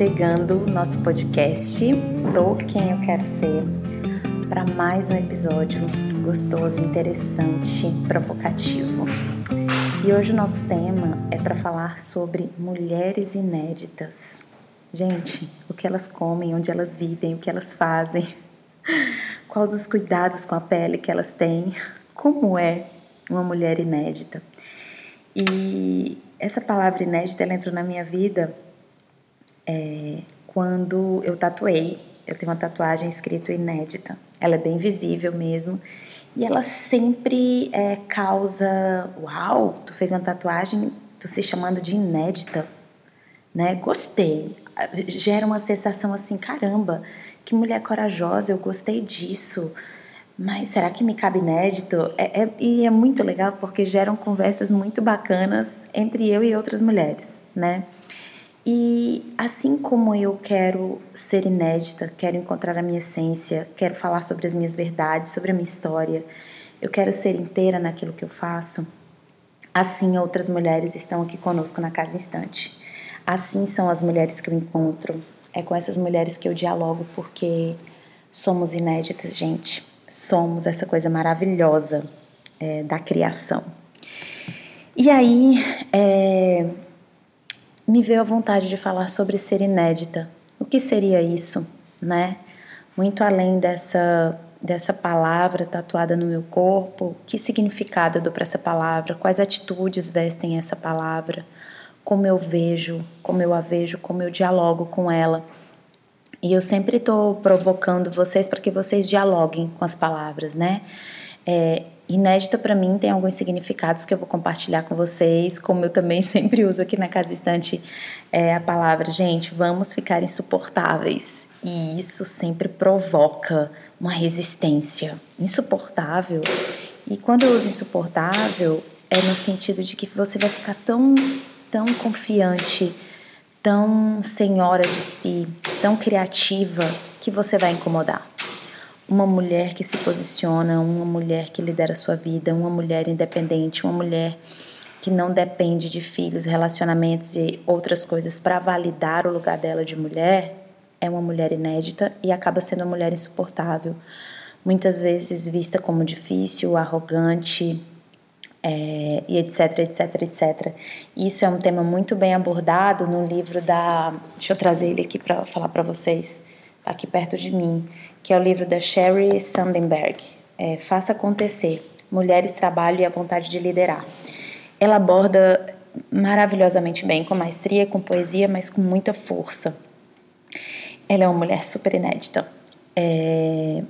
chegando o nosso podcast do Quem Eu Quero Ser para mais um episódio gostoso, interessante, provocativo. E hoje o nosso tema é para falar sobre mulheres inéditas. Gente, o que elas comem, onde elas vivem, o que elas fazem, quais os cuidados com a pele que elas têm, como é uma mulher inédita. E essa palavra inédita ela entrou na minha vida é, quando eu tatuei. Eu tenho uma tatuagem escrito inédita. Ela é bem visível mesmo. E ela sempre é, causa: Uau, tu fez uma tatuagem, tu se chamando de inédita. Né? Gostei. Gera uma sensação assim: caramba, que mulher corajosa, eu gostei disso. Mas será que me cabe inédito? É, é, e é muito legal porque geram conversas muito bacanas entre eu e outras mulheres, né? E assim como eu quero ser inédita, quero encontrar a minha essência, quero falar sobre as minhas verdades, sobre a minha história, eu quero ser inteira naquilo que eu faço, assim outras mulheres estão aqui conosco na Casa Instante. Assim são as mulheres que eu encontro, é com essas mulheres que eu dialogo porque somos inéditas, gente. Somos essa coisa maravilhosa é, da criação. E aí, é, me veio a vontade de falar sobre ser inédita. O que seria isso, né? Muito além dessa dessa palavra tatuada no meu corpo, que significado eu dou para essa palavra, quais atitudes vestem essa palavra, como eu vejo, como eu a vejo, como eu dialogo com ela. E eu sempre estou provocando vocês para que vocês dialoguem com as palavras, né? É, inédita para mim tem alguns significados que eu vou compartilhar com vocês, como eu também sempre uso aqui na Casa Estante é, a palavra, gente, vamos ficar insuportáveis. E isso sempre provoca uma resistência insuportável. E quando eu uso insuportável, é no sentido de que você vai ficar tão, tão confiante, tão senhora de si, tão criativa, que você vai incomodar uma mulher que se posiciona, uma mulher que lidera sua vida, uma mulher independente, uma mulher que não depende de filhos, relacionamentos e outras coisas para validar o lugar dela de mulher, é uma mulher inédita e acaba sendo uma mulher insuportável. Muitas vezes vista como difícil, arrogante, é, e etc, etc, etc. Isso é um tema muito bem abordado no livro da. Deixa eu trazer ele aqui para falar para vocês, aqui perto de mim, que é o livro da Sherry Standenberg, é, Faça Acontecer, Mulheres, Trabalho e a Vontade de Liderar. Ela aborda maravilhosamente bem, com maestria, com poesia, mas com muita força. Ela é uma mulher super inédita. É,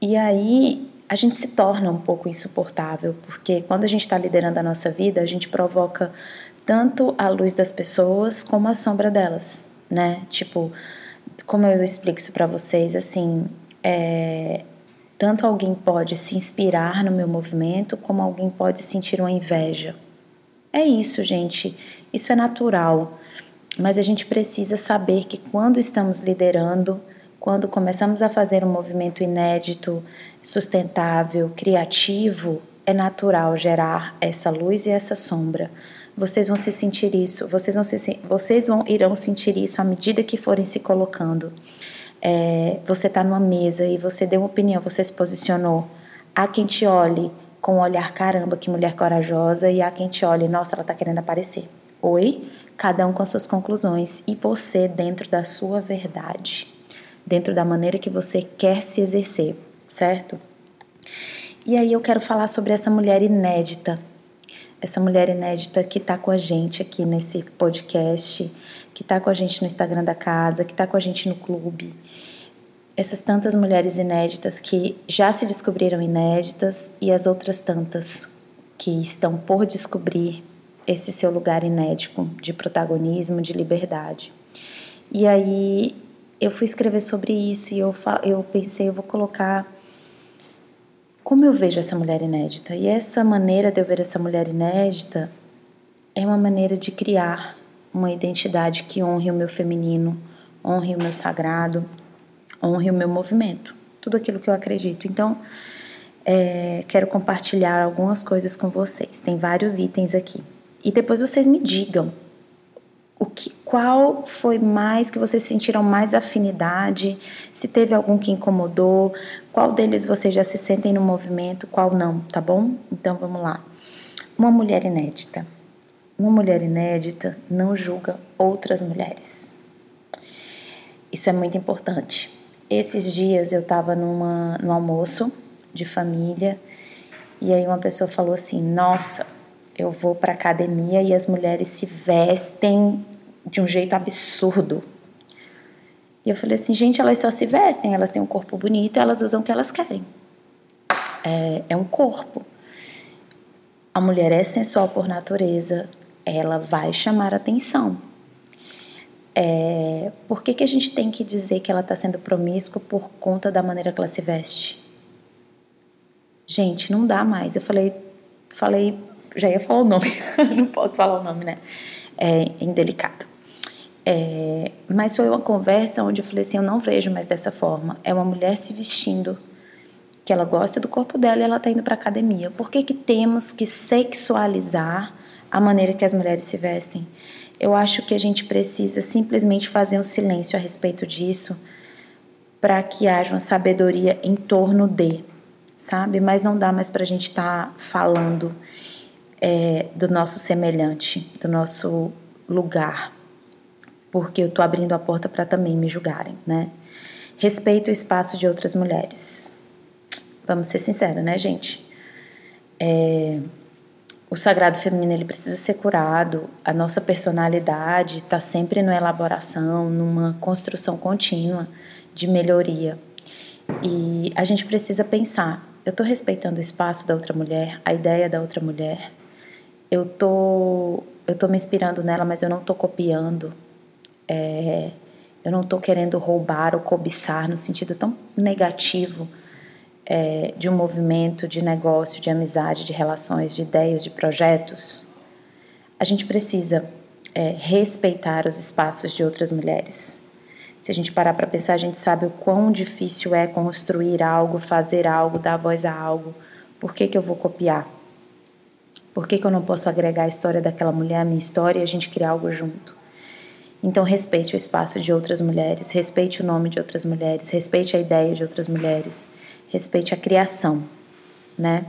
e aí a gente se torna um pouco insuportável, porque quando a gente está liderando a nossa vida, a gente provoca tanto a luz das pessoas como a sombra delas, né? Tipo, como eu explico isso para vocês, assim, é, tanto alguém pode se inspirar no meu movimento, como alguém pode sentir uma inveja. É isso, gente. Isso é natural. Mas a gente precisa saber que quando estamos liderando, quando começamos a fazer um movimento inédito, sustentável, criativo, é natural gerar essa luz e essa sombra. Vocês vão se sentir isso, vocês vão, se, vocês vão irão sentir isso à medida que forem se colocando é, você está numa mesa e você deu uma opinião, você se posicionou. Há quem te olhe com o olhar, caramba, que mulher corajosa, e há quem te olhe, nossa, ela está querendo aparecer. Oi? Cada um com suas conclusões e você dentro da sua verdade, dentro da maneira que você quer se exercer, certo? E aí eu quero falar sobre essa mulher inédita, essa mulher inédita que está com a gente aqui nesse podcast, que está com a gente no Instagram da casa, que está com a gente no clube, essas tantas mulheres inéditas que já se descobriram inéditas e as outras tantas que estão por descobrir esse seu lugar inédito de protagonismo, de liberdade. E aí eu fui escrever sobre isso e eu, eu pensei, eu vou colocar como eu vejo essa mulher inédita. E essa maneira de eu ver essa mulher inédita é uma maneira de criar uma identidade que honre o meu feminino, honre o meu sagrado, honre o meu movimento, tudo aquilo que eu acredito. Então, é, quero compartilhar algumas coisas com vocês. Tem vários itens aqui. E depois vocês me digam o que, Qual foi mais que vocês sentiram mais afinidade? Se teve algum que incomodou? Qual deles vocês já se sentem no movimento? Qual não? Tá bom? Então vamos lá. Uma mulher inédita. Uma mulher inédita não julga outras mulheres. Isso é muito importante. Esses dias eu estava no almoço de família e aí uma pessoa falou assim: Nossa, eu vou para academia e as mulheres se vestem de um jeito absurdo. E eu falei assim, gente, elas só se vestem, elas têm um corpo bonito, elas usam o que elas querem. É, é um corpo. A mulher é sensual por natureza, ela vai chamar atenção. É, por que, que a gente tem que dizer que ela está sendo promíscua por conta da maneira que ela se veste? Gente, não dá mais. Eu falei, falei, já ia falar o nome, não posso falar o nome, né? É indelicado. É, mas foi uma conversa onde eu falei assim: eu não vejo mais dessa forma. É uma mulher se vestindo, que ela gosta do corpo dela e ela está indo para academia. Por que, que temos que sexualizar a maneira que as mulheres se vestem? Eu acho que a gente precisa simplesmente fazer um silêncio a respeito disso para que haja uma sabedoria em torno de, sabe? Mas não dá mais para a gente estar tá falando é, do nosso semelhante, do nosso lugar porque eu tô abrindo a porta para também me julgarem, né? Respeito o espaço de outras mulheres. Vamos ser sinceros, né, gente? É, o sagrado feminino ele precisa ser curado. A nossa personalidade está sempre numa elaboração, numa construção contínua de melhoria. E a gente precisa pensar: eu estou respeitando o espaço da outra mulher, a ideia da outra mulher. Eu tô, eu tô me inspirando nela, mas eu não estou copiando. É, eu não estou querendo roubar ou cobiçar no sentido tão negativo é, de um movimento de negócio, de amizade, de relações, de ideias, de projetos. A gente precisa é, respeitar os espaços de outras mulheres. Se a gente parar para pensar, a gente sabe o quão difícil é construir algo, fazer algo, dar voz a algo. Por que, que eu vou copiar? Por que, que eu não posso agregar a história daquela mulher à minha história e a gente criar algo junto? Então, respeite o espaço de outras mulheres, respeite o nome de outras mulheres, respeite a ideia de outras mulheres, respeite a criação, né?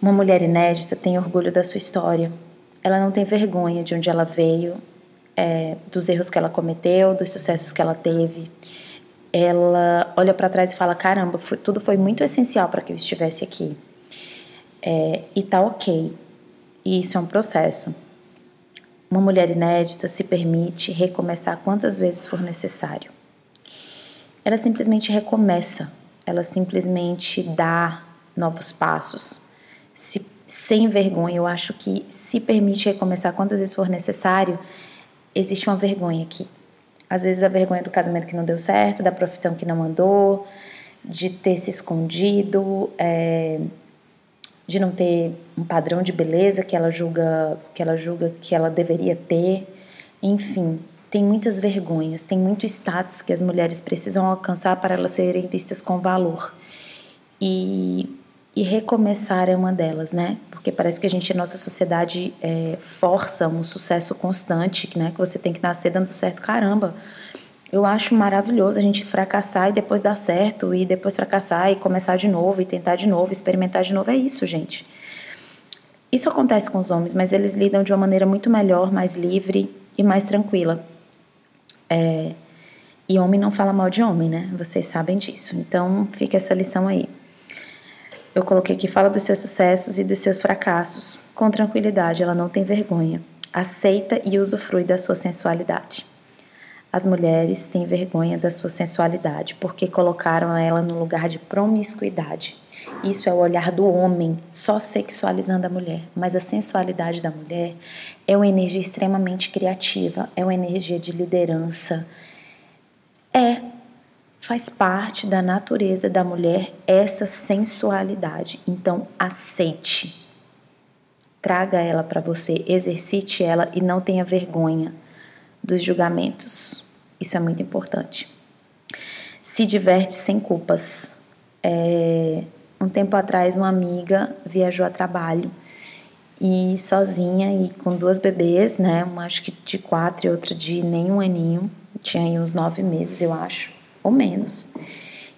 Uma mulher inédita tem orgulho da sua história. Ela não tem vergonha de onde ela veio, é, dos erros que ela cometeu, dos sucessos que ela teve. Ela olha para trás e fala: caramba, foi, tudo foi muito essencial para que eu estivesse aqui. É, e tá ok. E isso é um processo. Uma mulher inédita se permite recomeçar quantas vezes for necessário. Ela simplesmente recomeça, ela simplesmente dá novos passos. Se, sem vergonha, eu acho que se permite recomeçar quantas vezes for necessário, existe uma vergonha aqui. Às vezes a vergonha do casamento que não deu certo, da profissão que não andou, de ter se escondido, é, de não ter um padrão de beleza que ela julga que ela julga que ela deveria ter. Enfim, tem muitas vergonhas, tem muito status que as mulheres precisam alcançar para elas serem vistas com valor. E, e recomeçar é uma delas, né? Porque parece que a gente, nossa sociedade, é, força um sucesso constante, né? Que você tem que nascer dando certo. Caramba, eu acho maravilhoso a gente fracassar e depois dar certo, e depois fracassar e começar de novo, e tentar de novo, experimentar de novo. É isso, gente. Isso acontece com os homens, mas eles lidam de uma maneira muito melhor, mais livre e mais tranquila. É, e homem não fala mal de homem, né? Vocês sabem disso. Então, fica essa lição aí. Eu coloquei que fala dos seus sucessos e dos seus fracassos. Com tranquilidade, ela não tem vergonha. Aceita e usufrui da sua sensualidade. As mulheres têm vergonha da sua sensualidade porque colocaram ela no lugar de promiscuidade. Isso é o olhar do homem só sexualizando a mulher, mas a sensualidade da mulher é uma energia extremamente criativa, é uma energia de liderança. É, faz parte da natureza da mulher essa sensualidade. Então, aceite. Traga ela para você, exercite ela e não tenha vergonha dos julgamentos. Isso é muito importante. Se diverte sem culpas. É, um tempo atrás, uma amiga viajou a trabalho e sozinha e com duas bebês, né? Uma acho que de quatro e outra de nem um aninho. Tinha aí uns nove meses, eu acho, ou menos.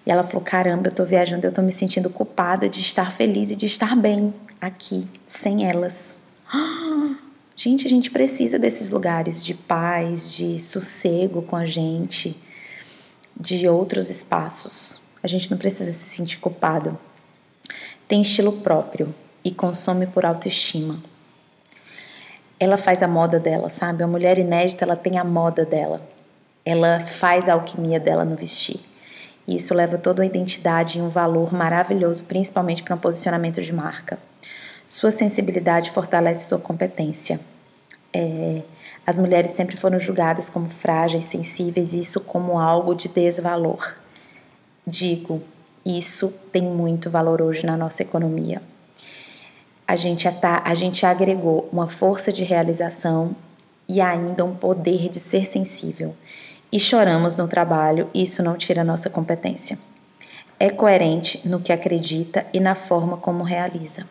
E ela falou: Caramba, eu tô viajando, eu tô me sentindo culpada de estar feliz e de estar bem aqui, sem elas. Gente, a gente precisa desses lugares de paz, de sossego com a gente, de outros espaços. A gente não precisa se sentir culpado. Tem estilo próprio e consome por autoestima. Ela faz a moda dela, sabe? A mulher inédita, ela tem a moda dela. Ela faz a alquimia dela no vestir. E isso leva toda a identidade e um valor maravilhoso, principalmente para um posicionamento de marca. Sua sensibilidade fortalece sua competência. É, as mulheres sempre foram julgadas como frágeis, sensíveis, e isso como algo de desvalor. Digo, isso tem muito valor hoje na nossa economia. A gente, a gente agregou uma força de realização e ainda um poder de ser sensível. E choramos no trabalho, isso não tira nossa competência. É coerente no que acredita e na forma como realiza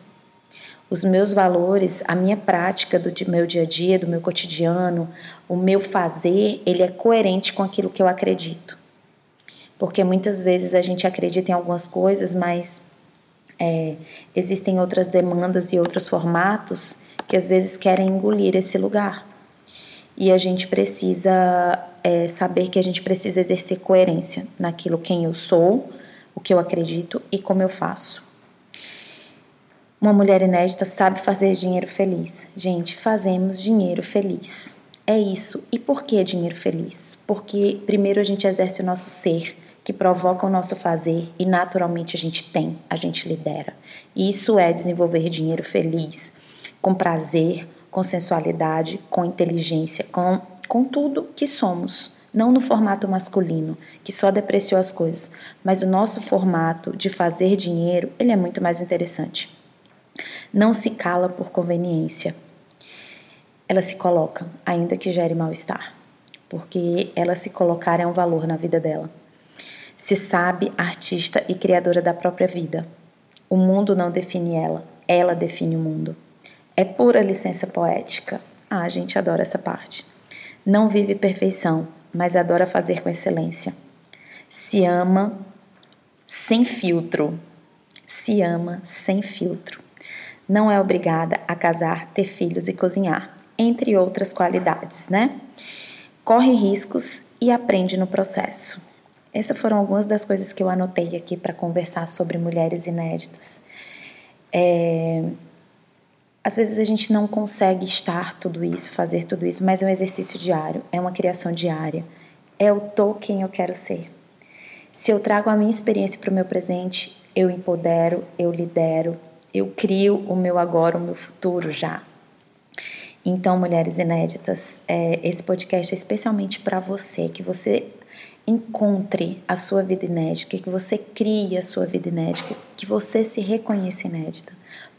os meus valores, a minha prática do meu dia a dia, do meu cotidiano, o meu fazer, ele é coerente com aquilo que eu acredito. Porque muitas vezes a gente acredita em algumas coisas, mas é, existem outras demandas e outros formatos que às vezes querem engolir esse lugar. E a gente precisa é, saber que a gente precisa exercer coerência naquilo quem eu sou, o que eu acredito e como eu faço. Uma mulher inédita sabe fazer dinheiro feliz. Gente, fazemos dinheiro feliz. É isso. E por que dinheiro feliz? Porque primeiro a gente exerce o nosso ser, que provoca o nosso fazer e naturalmente a gente tem, a gente lidera. E isso é desenvolver dinheiro feliz, com prazer, com sensualidade, com inteligência, com, com tudo que somos. Não no formato masculino, que só depreciou as coisas, mas o nosso formato de fazer dinheiro, ele é muito mais interessante. Não se cala por conveniência. Ela se coloca, ainda que gere mal-estar, porque ela se colocar é um valor na vida dela. Se sabe artista e criadora da própria vida. O mundo não define ela, ela define o mundo. É pura licença poética. Ah, a gente adora essa parte. Não vive perfeição, mas adora fazer com excelência. Se ama sem filtro. Se ama sem filtro não é obrigada a casar, ter filhos e cozinhar, entre outras qualidades, né? Corre riscos e aprende no processo. Essas foram algumas das coisas que eu anotei aqui para conversar sobre mulheres inéditas. É... Às vezes a gente não consegue estar tudo isso, fazer tudo isso, mas é um exercício diário, é uma criação diária. O tô quem eu quero ser. Se eu trago a minha experiência para o meu presente, eu empodero, eu lidero, eu crio o meu agora, o meu futuro já. Então, mulheres inéditas, é, esse podcast é especialmente para você, que você encontre a sua vida inédita, que você crie a sua vida inédita, que você se reconheça inédita,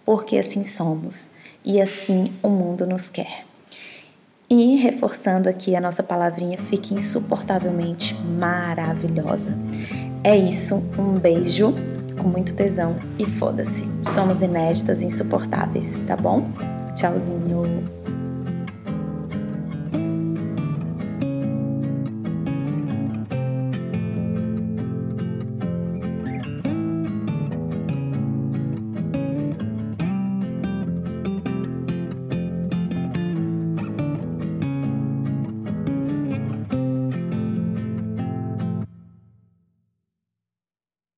porque assim somos e assim o mundo nos quer. E reforçando aqui a nossa palavrinha, fique insuportavelmente maravilhosa. É isso, um beijo com muito tesão e foda-se. Somos inéditas e insuportáveis, tá bom? Tchauzinho!